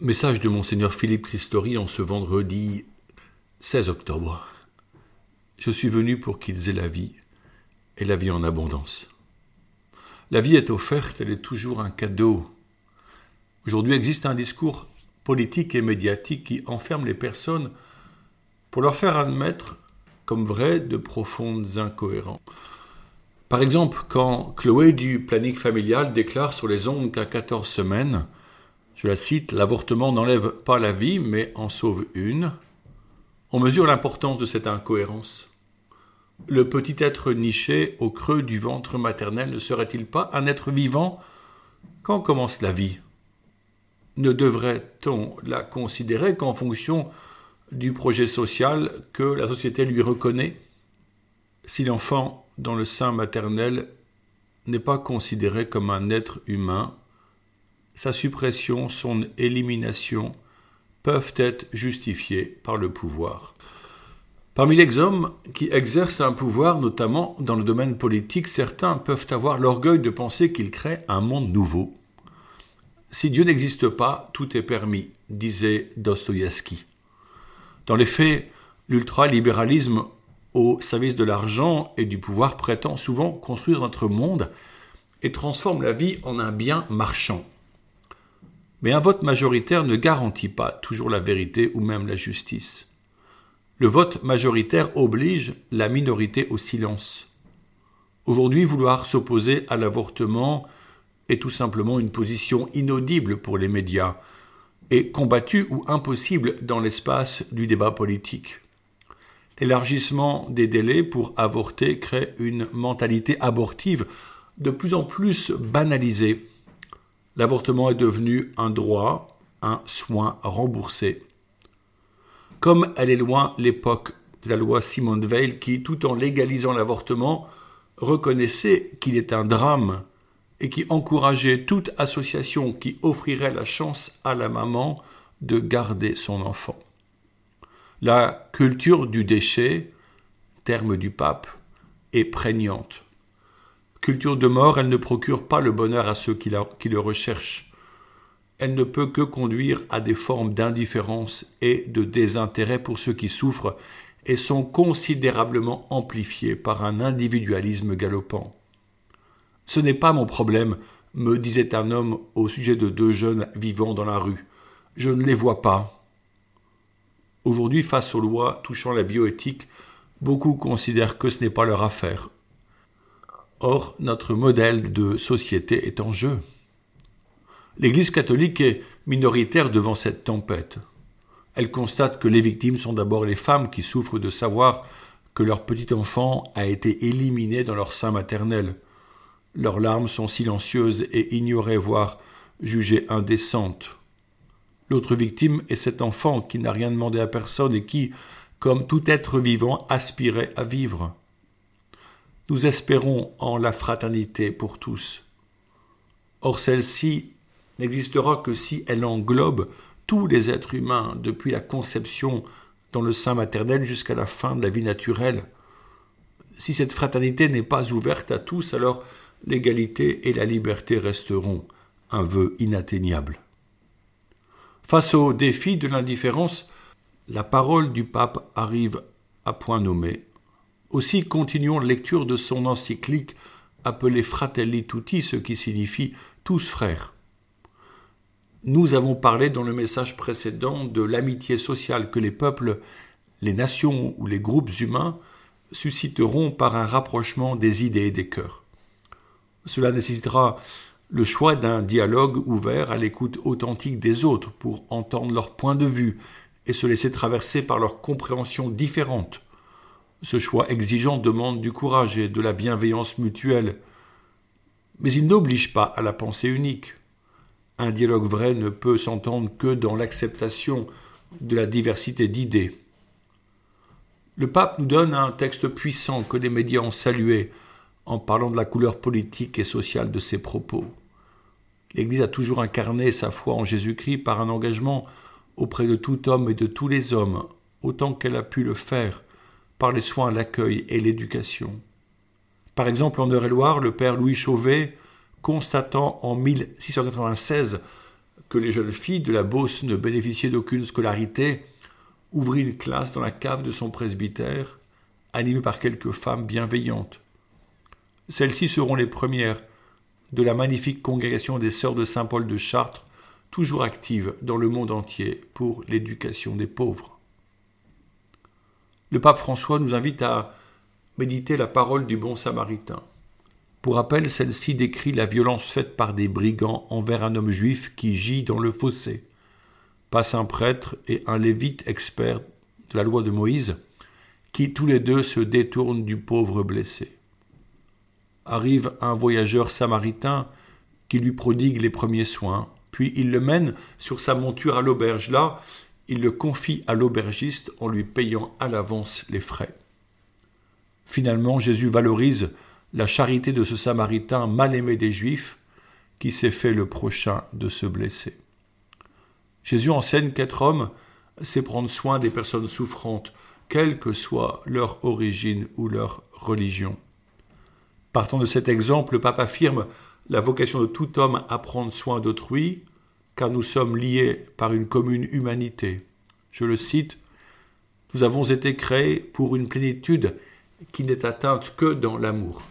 Message de Monseigneur Philippe Christori en ce vendredi 16 octobre. Je suis venu pour qu'ils aient la vie, et la vie en abondance. La vie est offerte, elle est toujours un cadeau. Aujourd'hui existe un discours politique et médiatique qui enferme les personnes pour leur faire admettre comme vrai de profondes incohérences. Par exemple, quand Chloé du planning familial déclare sur les ondes qu'à 14 semaines, je la cite, l'avortement n'enlève pas la vie, mais en sauve une. On mesure l'importance de cette incohérence. Le petit être niché au creux du ventre maternel ne serait-il pas un être vivant? Quand commence la vie? Ne devrait-on la considérer qu'en fonction du projet social que la société lui reconnaît? Si l'enfant dans le sein maternel n'est pas considéré comme un être humain, sa suppression, son élimination peuvent être justifiées par le pouvoir. Parmi les hommes qui exercent un pouvoir, notamment dans le domaine politique, certains peuvent avoir l'orgueil de penser qu'ils créent un monde nouveau. Si Dieu n'existe pas, tout est permis, disait Dostoïevski. Dans les faits, l'ultralibéralisme au service de l'argent et du pouvoir prétend souvent construire notre monde et transforme la vie en un bien marchand. Mais un vote majoritaire ne garantit pas toujours la vérité ou même la justice. Le vote majoritaire oblige la minorité au silence. Aujourd'hui, vouloir s'opposer à l'avortement est tout simplement une position inaudible pour les médias et combattue ou impossible dans l'espace du débat politique. L'élargissement des délais pour avorter crée une mentalité abortive de plus en plus banalisée l'avortement est devenu un droit, un soin remboursé. Comme elle est loin l'époque de la loi Simone Veil qui, tout en légalisant l'avortement, reconnaissait qu'il est un drame et qui encourageait toute association qui offrirait la chance à la maman de garder son enfant. La culture du déchet, terme du pape, est prégnante culture de mort, elle ne procure pas le bonheur à ceux qui, le recherchent. Elle ne peut que conduire à des formes d'indifférence et de désintérêt pour ceux qui souffrent et sont considérablement amplifiées par un individualisme galopant. Ce n'est pas mon problème, me disait un homme au sujet de deux jeunes vivant dans la rue. Je ne les vois pas. Aujourd'hui, face aux lois touchant la bioéthique, beaucoup considèrent que ce n'est pas leur affaire. Or, notre modèle de société est en jeu. L'Église catholique est minoritaire devant cette tempête. Elle constate que les victimes sont d'abord les femmes qui souffrent de savoir que leur petit enfant a été éliminé dans leur sein maternel. Leurs larmes sont silencieuses et ignorées, voire jugées indécentes. L'autre victime est cet enfant qui n'a rien demandé à personne et qui, comme tout être vivant, aspirait à vivre. Nous espérons en la fraternité pour tous. Or celle-ci n'existera que si elle englobe tous les êtres humains, depuis la conception dans le sein maternel jusqu'à la fin de la vie naturelle. Si cette fraternité n'est pas ouverte à tous, alors l'égalité et la liberté resteront un vœu inatteignable. Face au défi de l'indifférence, la parole du pape arrive à point nommé aussi continuons la lecture de son encyclique appelée Fratelli Tutti, ce qui signifie tous frères. Nous avons parlé dans le message précédent de l'amitié sociale que les peuples, les nations ou les groupes humains susciteront par un rapprochement des idées et des cœurs. Cela nécessitera le choix d'un dialogue ouvert à l'écoute authentique des autres pour entendre leur point de vue et se laisser traverser par leur compréhension différente ce choix exigeant demande du courage et de la bienveillance mutuelle. Mais il n'oblige pas à la pensée unique. Un dialogue vrai ne peut s'entendre que dans l'acceptation de la diversité d'idées. Le pape nous donne un texte puissant que les médias ont salué en parlant de la couleur politique et sociale de ses propos. L'Église a toujours incarné sa foi en Jésus-Christ par un engagement auprès de tout homme et de tous les hommes, autant qu'elle a pu le faire, par les soins, l'accueil et l'éducation. Par exemple, en Eure-et-Loire, le père Louis Chauvet, constatant en 1696 que les jeunes filles de la Beauce ne bénéficiaient d'aucune scolarité, ouvrit une classe dans la cave de son presbytère, animée par quelques femmes bienveillantes. Celles-ci seront les premières de la magnifique congrégation des Sœurs de Saint Paul de Chartres, toujours active dans le monde entier pour l'éducation des pauvres. Le pape François nous invite à méditer la parole du bon samaritain. Pour rappel, celle-ci décrit la violence faite par des brigands envers un homme juif qui gît dans le fossé. Passe un prêtre et un lévite expert de la loi de Moïse, qui tous les deux se détournent du pauvre blessé. Arrive un voyageur samaritain qui lui prodigue les premiers soins, puis il le mène sur sa monture à l'auberge. Là, il le confie à l'aubergiste en lui payant à l'avance les frais. Finalement, Jésus valorise la charité de ce Samaritain mal aimé des Juifs qui s'est fait le prochain de se blesser. Jésus enseigne qu'être homme, c'est prendre soin des personnes souffrantes, quelle que soit leur origine ou leur religion. Partant de cet exemple, le pape affirme la vocation de tout homme à prendre soin d'autrui, car nous sommes liés par une commune humanité. Je le cite, Nous avons été créés pour une plénitude qui n'est atteinte que dans l'amour.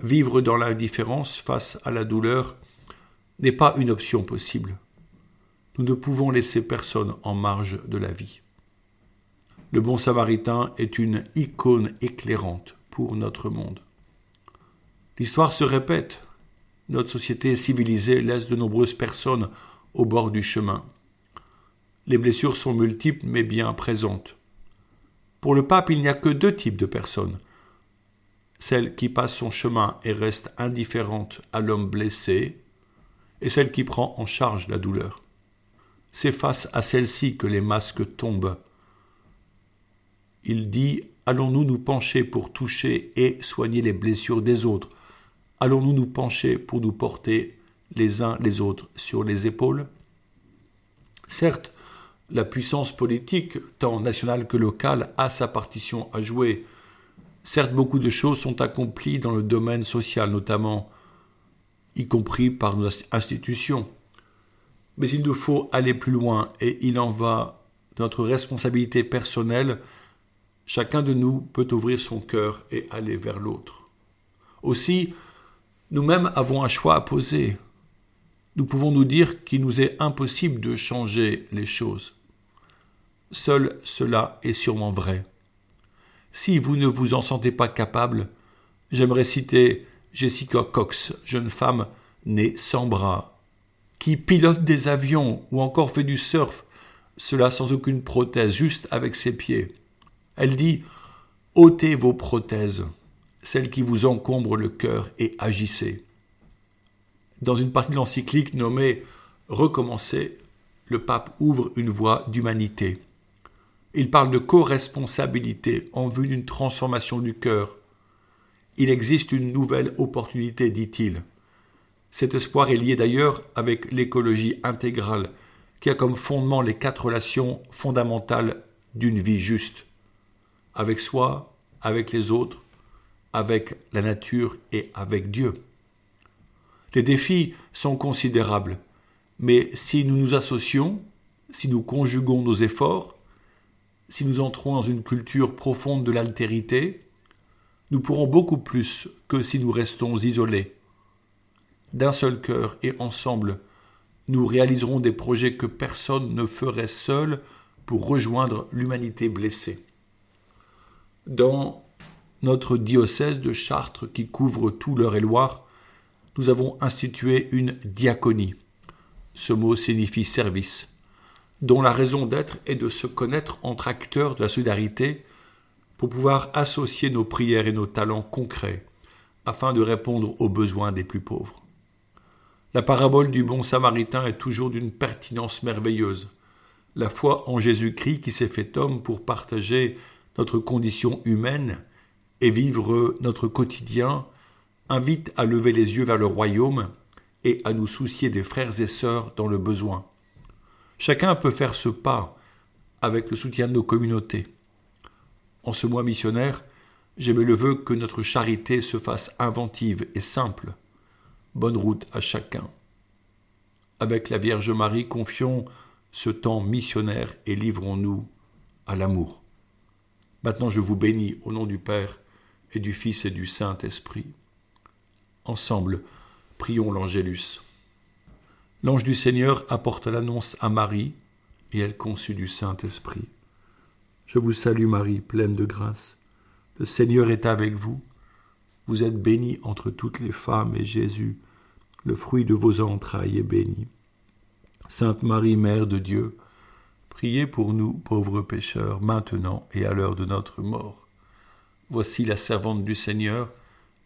Vivre dans l'indifférence face à la douleur n'est pas une option possible. Nous ne pouvons laisser personne en marge de la vie. Le bon samaritain est une icône éclairante pour notre monde. L'histoire se répète. Notre société civilisée laisse de nombreuses personnes au bord du chemin. Les blessures sont multiples mais bien présentes. Pour le pape, il n'y a que deux types de personnes celle qui passe son chemin et reste indifférente à l'homme blessé, et celle qui prend en charge la douleur. C'est face à celle-ci que les masques tombent. Il dit Allons-nous nous pencher pour toucher et soigner les blessures des autres? Allons-nous nous pencher pour nous porter les uns les autres sur les épaules Certes, la puissance politique, tant nationale que locale, a sa partition à jouer Certes, beaucoup de choses sont accomplies dans le domaine social, notamment, y compris par nos institutions. Mais il nous faut aller plus loin et il en va de notre responsabilité personnelle. Chacun de nous peut ouvrir son cœur et aller vers l'autre. Aussi, nous-mêmes avons un choix à poser. Nous pouvons nous dire qu'il nous est impossible de changer les choses. Seul cela est sûrement vrai. Si vous ne vous en sentez pas capable, j'aimerais citer Jessica Cox, jeune femme née sans bras, qui pilote des avions ou encore fait du surf, cela sans aucune prothèse, juste avec ses pieds. Elle dit ôtez vos prothèses, celles qui vous encombrent le cœur, et agissez. Dans une partie de l'encyclique nommée Recommencer, le pape ouvre une voie d'humanité. Il parle de co-responsabilité en vue d'une transformation du cœur. Il existe une nouvelle opportunité, dit-il. Cet espoir est lié d'ailleurs avec l'écologie intégrale, qui a comme fondement les quatre relations fondamentales d'une vie juste. Avec soi, avec les autres, avec la nature et avec Dieu. Les défis sont considérables, mais si nous nous associons, si nous conjuguons nos efforts, si nous entrons dans une culture profonde de l'altérité, nous pourrons beaucoup plus que si nous restons isolés. D'un seul cœur et ensemble, nous réaliserons des projets que personne ne ferait seul pour rejoindre l'humanité blessée. Dans notre diocèse de Chartres qui couvre tout l'Eure-et-Loire, nous avons institué une diaconie. Ce mot signifie service dont la raison d'être est de se connaître entre acteurs de la solidarité pour pouvoir associer nos prières et nos talents concrets afin de répondre aux besoins des plus pauvres. La parabole du bon samaritain est toujours d'une pertinence merveilleuse. La foi en Jésus-Christ qui s'est fait homme pour partager notre condition humaine et vivre notre quotidien invite à lever les yeux vers le royaume et à nous soucier des frères et sœurs dans le besoin. Chacun peut faire ce pas avec le soutien de nos communautés. En ce mois missionnaire, j'aimais le vœu que notre charité se fasse inventive et simple. Bonne route à chacun. avec la Vierge Marie, confions ce temps missionnaire et livrons-nous à l'amour. Maintenant je vous bénis au nom du Père et du Fils et du Saint-Esprit. Ensemble, prions l'Angélus. L'ange du Seigneur apporte l'annonce à Marie, et elle conçut du Saint-Esprit. Je vous salue Marie, pleine de grâce. Le Seigneur est avec vous. Vous êtes bénie entre toutes les femmes, et Jésus, le fruit de vos entrailles, est béni. Sainte Marie, Mère de Dieu, priez pour nous, pauvres pécheurs, maintenant et à l'heure de notre mort. Voici la servante du Seigneur,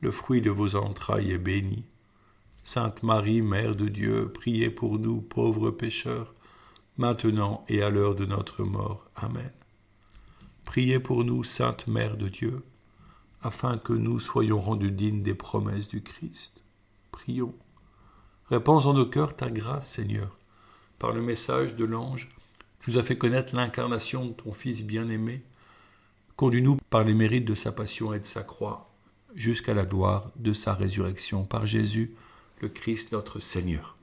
le fruit de vos entrailles, est béni. Sainte Marie, Mère de Dieu, priez pour nous, pauvres pécheurs, maintenant et à l'heure de notre mort. Amen. Priez pour nous, Sainte Mère de Dieu, afin que nous soyons rendus dignes des promesses du Christ. Prions. Répands en nos cœurs ta grâce, Seigneur. Par le message de l'ange, tu nous as fait connaître l'incarnation de ton Fils bien-aimé. Conduis-nous par les mérites de sa passion et de sa croix, jusqu'à la gloire de sa résurrection par Jésus, le Christ notre Seigneur.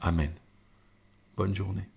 Amen. Bonne journée.